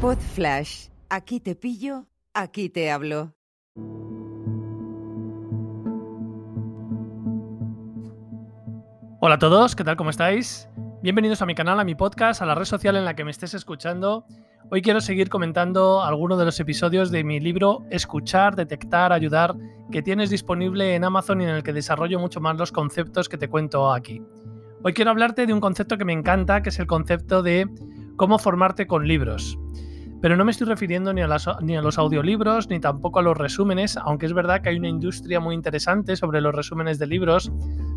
Pod Flash. Aquí te pillo, aquí te hablo. Hola a todos, ¿qué tal? ¿Cómo estáis? Bienvenidos a mi canal, a mi podcast, a la red social en la que me estés escuchando. Hoy quiero seguir comentando algunos de los episodios de mi libro Escuchar, Detectar, Ayudar, que tienes disponible en Amazon y en el que desarrollo mucho más los conceptos que te cuento aquí. Hoy quiero hablarte de un concepto que me encanta, que es el concepto de cómo formarte con libros. Pero no me estoy refiriendo ni a, ni a, los audiolibros ni tampoco a los resúmenes, aunque es verdad que hay una industria muy interesante sobre los resúmenes de libros.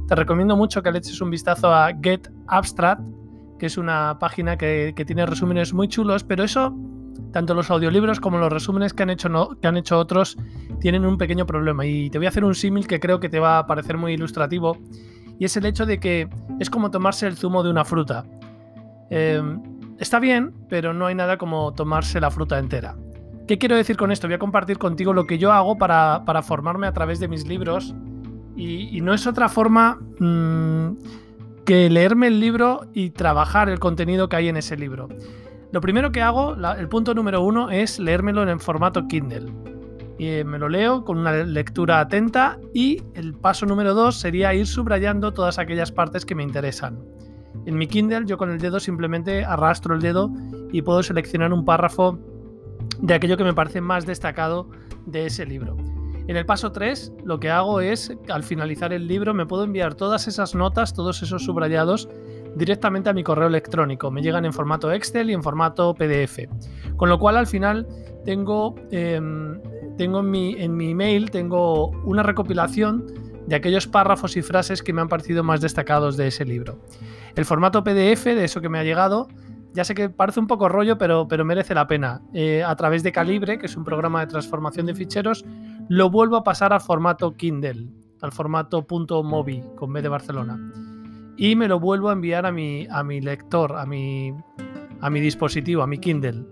Te recomiendo mucho que le eches un vistazo a Get Abstract, que es una página que, tiene resúmenes muy chulos, pero eso, tanto los audiolibros como los resúmenes que han, hecho que han hecho otros, tienen un pequeño problema. Y te voy a hacer un símil que creo que te va a parecer muy ilustrativo, y es el hecho de que es como tomarse el zumo de una fruta. Eh, Está bien, pero no hay nada como tomarse la fruta entera. ¿Qué quiero decir con esto? Voy a compartir contigo lo que yo hago para, formarme a través de mis libros y, no es otra forma mm, que leerme el libro y trabajar el contenido que hay en ese libro. Lo primero que hago, el punto número uno, es leérmelo en formato Kindle. Y eh, me lo leo con una lectura atenta y el paso número dos sería ir subrayando todas aquellas partes que me interesan. En mi Kindle yo con el dedo simplemente arrastro el dedo y puedo seleccionar un párrafo de aquello que me parece más destacado de ese libro. En el paso 3 lo que hago es, al finalizar el libro, me puedo enviar todas esas notas, todos esos subrayados directamente a mi correo electrónico. Me llegan en formato Excel y en formato PDF. Con lo cual al final tengo, em, tengo en, mi, en mi email tengo una recopilación de aquellos párrafos y frases que me han parecido más destacados de ese libro. El formato PDF de eso que me ha llegado, ya sé que parece un poco rollo, pero, pero merece la pena. Eh, a través de Calibre, que es un programa de transformación de ficheros, lo vuelvo a pasar al formato Kindle, al formato .mobi con B de Barcelona. Y me lo vuelvo a enviar a mi, a mi lector, a mi, a mi dispositivo, a mi Kindle.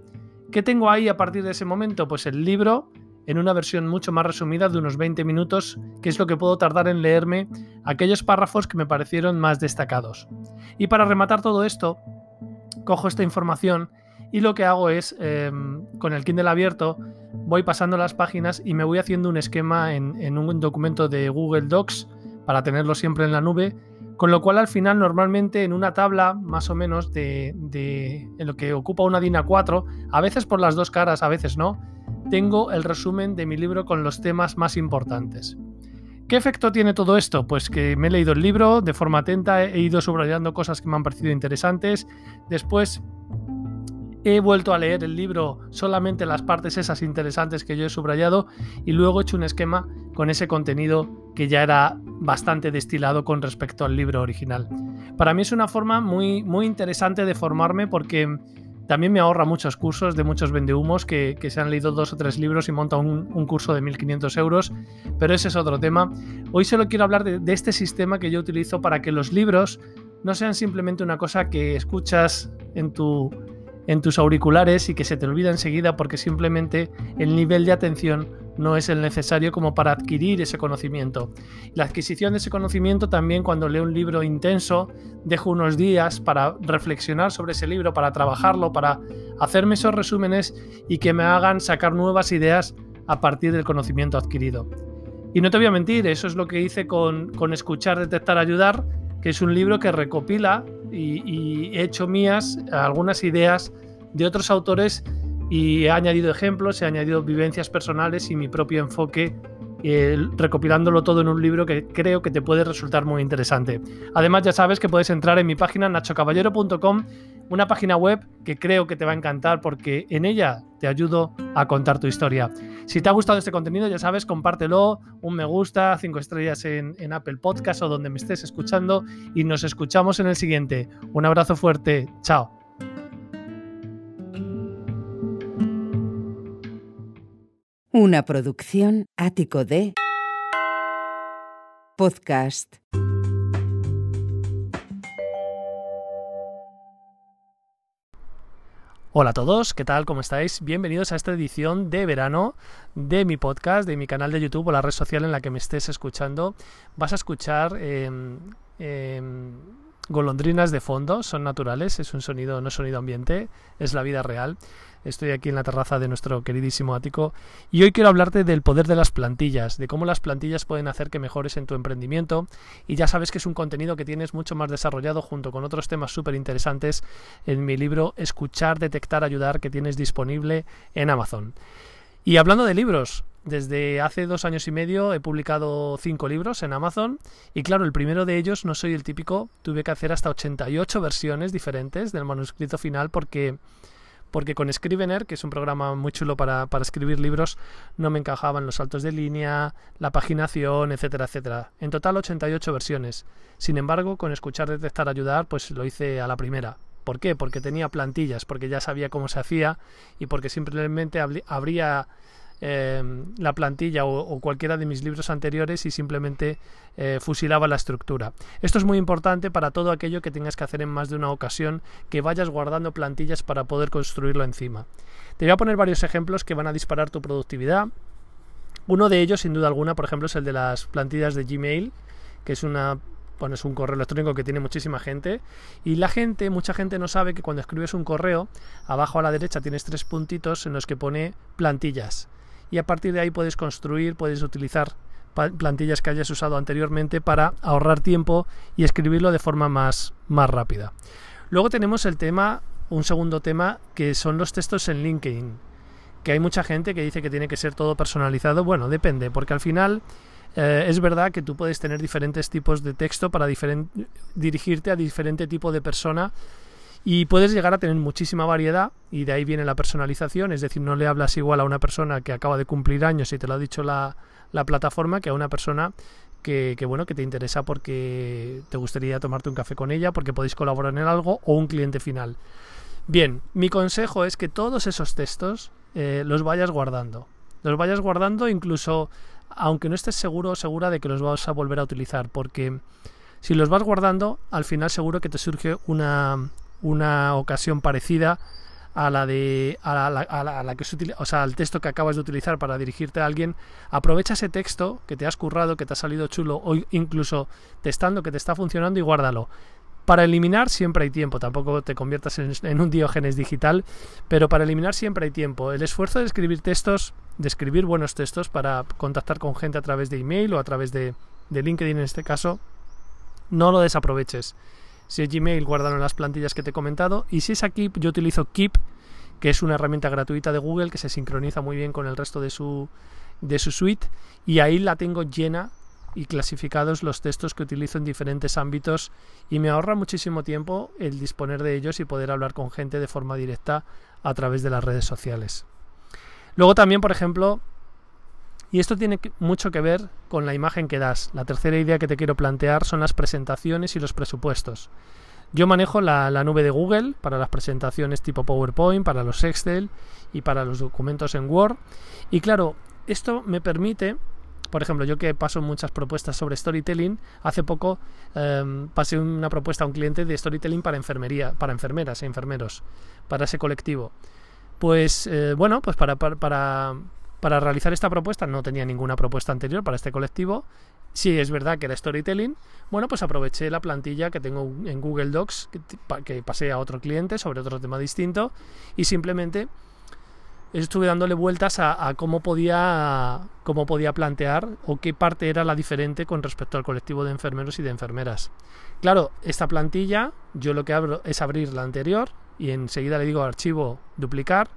¿Qué tengo ahí a partir de ese momento? Pues el libro en una versión mucho más resumida de unos 20 minutos, que es lo que puedo tardar en leerme aquellos párrafos que me parecieron más destacados. Y para rematar todo esto, cojo esta información y lo que hago es, em, con el Kindle abierto, voy pasando las páginas y me voy haciendo un esquema en, un documento de Google Docs para tenerlo siempre en la nube, con lo cual al final normalmente en una tabla más o menos de, de lo que ocupa una DIN A4, a veces por las dos caras, a veces no, tengo el resumen de mi libro con los temas más importantes. ¿Qué efecto tiene todo esto? Pues que me he leído el libro de forma atenta, he ido subrayando cosas que me han parecido interesantes, después he vuelto a leer el libro solamente las partes esas interesantes que yo he subrayado y luego he hecho un esquema con ese contenido que ya era bastante destilado con respecto al libro original. Para mí es una forma muy, muy interesante de formarme porque también me ahorra muchos cursos de muchos vendehumos que, que se han leído dos o tres libros y montan un, curso de 1.500 euros, pero ese es otro tema. Hoy solo quiero hablar de, este sistema que yo utilizo para que los libros no sean simplemente una cosa que escuchas en, tu, en tus auriculares y que se te olvida enseguida porque simplemente el nivel de atención no es el necesario como para adquirir ese conocimiento. La adquisición de ese conocimiento también cuando leo un libro intenso, dejo unos días para reflexionar sobre ese libro, para trabajarlo, para hacerme esos resúmenes y que me hagan sacar nuevas ideas a partir del conocimiento adquirido. Y no te voy a mentir, eso es lo que hice con, Escuchar, Detectar, Ayudar, que es un libro que recopila y, y he hecho mías algunas ideas de otros autores y he añadido ejemplos, he añadido vivencias personales y mi propio enfoque, eh, recopilándolo todo en un libro que creo que te puede resultar muy interesante. Además, ya sabes que puedes entrar en mi página nachocaballero.com, una página web que creo que te va a encantar porque en ella te ayudo a contar tu historia. Si te ha gustado este contenido, ya sabes, compártelo, un me gusta, cinco estrellas en, en Apple Podcast o donde me estés escuchando y nos escuchamos en el siguiente. Un abrazo fuerte, chao. Una producción ático de podcast. Hola a todos, ¿qué tal? ¿Cómo estáis? Bienvenidos a esta edición de verano de mi podcast, de mi canal de YouTube o la red social en la que me estés escuchando. Vas a escuchar em, em, golondrinas de fondo, son naturales, es un sonido, no sonido ambiente, es la vida real. Estoy aquí en la terraza de nuestro queridísimo ático y hoy quiero hablarte del poder de las plantillas, de cómo las plantillas pueden hacer que mejores en tu emprendimiento y ya sabes que es un contenido que tienes mucho más desarrollado junto con otros temas súper interesantes en mi libro Escuchar, Detectar, Ayudar que tienes disponible en Amazon. Y hablando de libros, desde hace dos años y medio he publicado cinco libros en Amazon y claro, el primero de ellos no soy el típico, tuve que hacer hasta 88 versiones diferentes del manuscrito final porque porque con Scrivener, que es un programa muy chulo para, para, escribir libros, no me encajaban los saltos de línea, la paginación, etcétera, etcétera. En total 88 versiones. Sin embargo, con escuchar, detectar, ayudar, pues lo hice a la primera. ¿Por qué? Porque tenía plantillas, porque ya sabía cómo se hacía y porque simplemente habría Em, la plantilla o, cualquiera de mis libros anteriores y simplemente eh, fusilaba la estructura. Esto es muy importante para todo aquello que tengas que hacer en más de una ocasión, que vayas guardando plantillas para poder construirlo encima. Te voy a poner varios ejemplos que van a disparar tu productividad. Uno de ellos, sin duda alguna, por ejemplo, es el de las plantillas de Gmail, que es una pones un correo electrónico que tiene muchísima gente y la gente, mucha gente no sabe que cuando escribes un correo, abajo a la derecha tienes tres puntitos en los que pone plantillas y a partir de ahí puedes construir, puedes utilizar plantillas que hayas usado anteriormente para ahorrar tiempo y escribirlo de forma más, más rápida. Luego tenemos el tema, un segundo tema, que son los textos en LinkedIn. Que hay mucha gente que dice que tiene que ser todo personalizado. Bueno, depende, porque al final eh, es verdad que tú puedes tener diferentes tipos de texto para dirigirte a diferente tipo de persona y puedes llegar a tener muchísima variedad y de ahí viene la personalización, es decir, no le hablas igual a una persona que acaba de cumplir años y te lo ha dicho la, la plataforma que a una persona que, que, bueno que te interesa porque te gustaría tomarte un café con ella, porque podéis colaborar en algo o un cliente final. Bien, mi consejo es que todos esos textos eh, los vayas guardando. Los vayas guardando incluso aunque no estés seguro o segura de que los vas a volver a utilizar, porque si los vas guardando, al final seguro que te surge una, una ocasión parecida a la de a la, que se utiliza, o sea, al texto que acabas de utilizar para dirigirte a alguien, aprovecha ese texto que te has currado, que te ha salido chulo o incluso testando que te está funcionando y guárdalo. Para eliminar siempre hay tiempo, tampoco te conviertas en, un diógenes digital, pero para eliminar siempre hay tiempo. El esfuerzo de escribir textos, de escribir buenos textos para contactar con gente a través de email o a través de, de LinkedIn en este caso, no lo desaproveches. Si es Gmail, guárdalo en las plantillas que te he comentado. Y si es aquí, yo utilizo Keep, que es una herramienta gratuita de Google que se sincroniza muy bien con el resto de su, de su suite. Y ahí la tengo llena y clasificados los textos que utilizo en diferentes ámbitos y me ahorra muchísimo tiempo el disponer de ellos y poder hablar con gente de forma directa a través de las redes sociales. Luego también, por ejemplo, y esto tiene mucho que ver con la imagen que das. La tercera idea que te quiero plantear son las presentaciones y los presupuestos. Yo manejo la, nube de Google para las presentaciones tipo PowerPoint, para los Excel y para los documentos en Word. Y claro, esto me permite, por ejemplo, yo que paso muchas propuestas sobre storytelling, hace poco em, pasé una propuesta a un cliente de storytelling para enfermería, para enfermeras e enfermeros, para ese colectivo. Pues eh, bueno, pues para realizar esta propuesta no tenía ninguna propuesta anterior para este colectivo. Si es verdad que era storytelling, bueno, pues aproveché la plantilla que tengo en Google Docs que, pasé a otro cliente sobre otro tema distinto y simplemente estuve dándole vueltas a, cómo podía cómo podía plantear o qué parte era la diferente con respecto al colectivo de enfermeros y de enfermeras. Claro, esta plantilla yo lo que abro es abrir la anterior y enseguida le digo archivo duplicar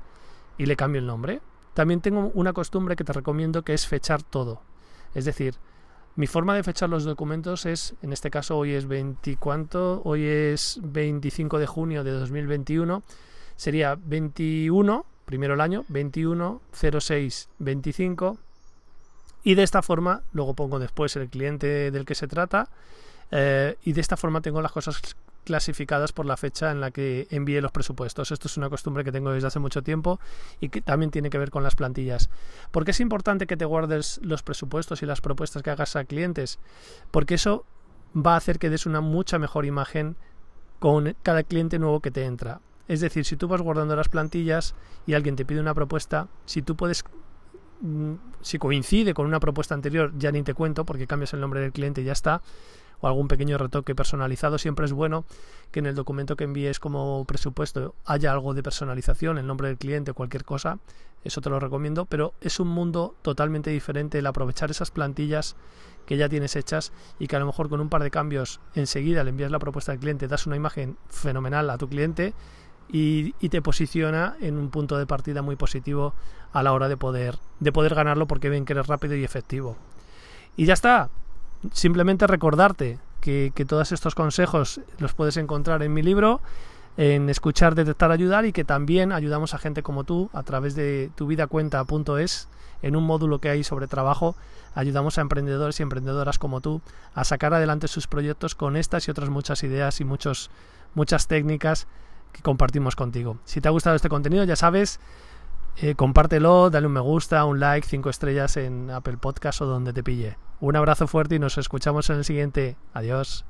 y le cambio el nombre. También tengo una costumbre que te recomiendo que es fechar todo. Es decir, mi forma de fechar los documentos es, en este caso hoy es 20, Hoy es 25 de junio de 2021. Sería 21, primero el año, 21, 06, 25. Y de esta forma, luego pongo después el cliente del que se trata. Eh, y de esta forma tengo las cosas clasificadas por la fecha en la que envíe los presupuestos. Esto es una costumbre que tengo desde hace mucho tiempo y que también tiene que ver con las plantillas. ¿Por qué es importante que te guardes los presupuestos y las propuestas que hagas a clientes? Porque eso va a hacer que des una mucha mejor imagen con cada cliente nuevo que te entra. Es decir, si tú vas guardando las plantillas y alguien te pide una propuesta, si tú puedes mm, si coincide con una propuesta anterior, ya ni te cuento porque cambias el nombre del cliente y ya está o algún pequeño retoque personalizado, siempre es bueno que en el documento que envíes como presupuesto haya algo de personalización, el nombre del cliente, cualquier cosa, eso te lo recomiendo, pero es un mundo totalmente diferente el aprovechar esas plantillas que ya tienes hechas y que a lo mejor con un par de cambios enseguida le envías la propuesta al cliente, das una imagen fenomenal a tu cliente y, te posiciona en un punto de partida muy positivo a la hora de poder, de poder ganarlo porque ven que eres rápido y efectivo. Y ya está. Simplemente recordarte que, todos estos consejos los puedes encontrar en mi libro en escuchar, detectar, ayudar y que también ayudamos a gente como tú a través de tuvidacuenta.es en un módulo que hay sobre trabajo. Ayudamos a emprendedores y emprendedoras como tú a sacar adelante sus proyectos con estas y otras muchas ideas y muchos, muchas técnicas que compartimos contigo. Si te ha gustado este contenido, ya sabes, eh, compártelo, dale un me gusta, un like, cinco estrellas en Apple Podcast o donde te pille. Un abrazo fuerte y nos escuchamos en el siguiente. Adiós.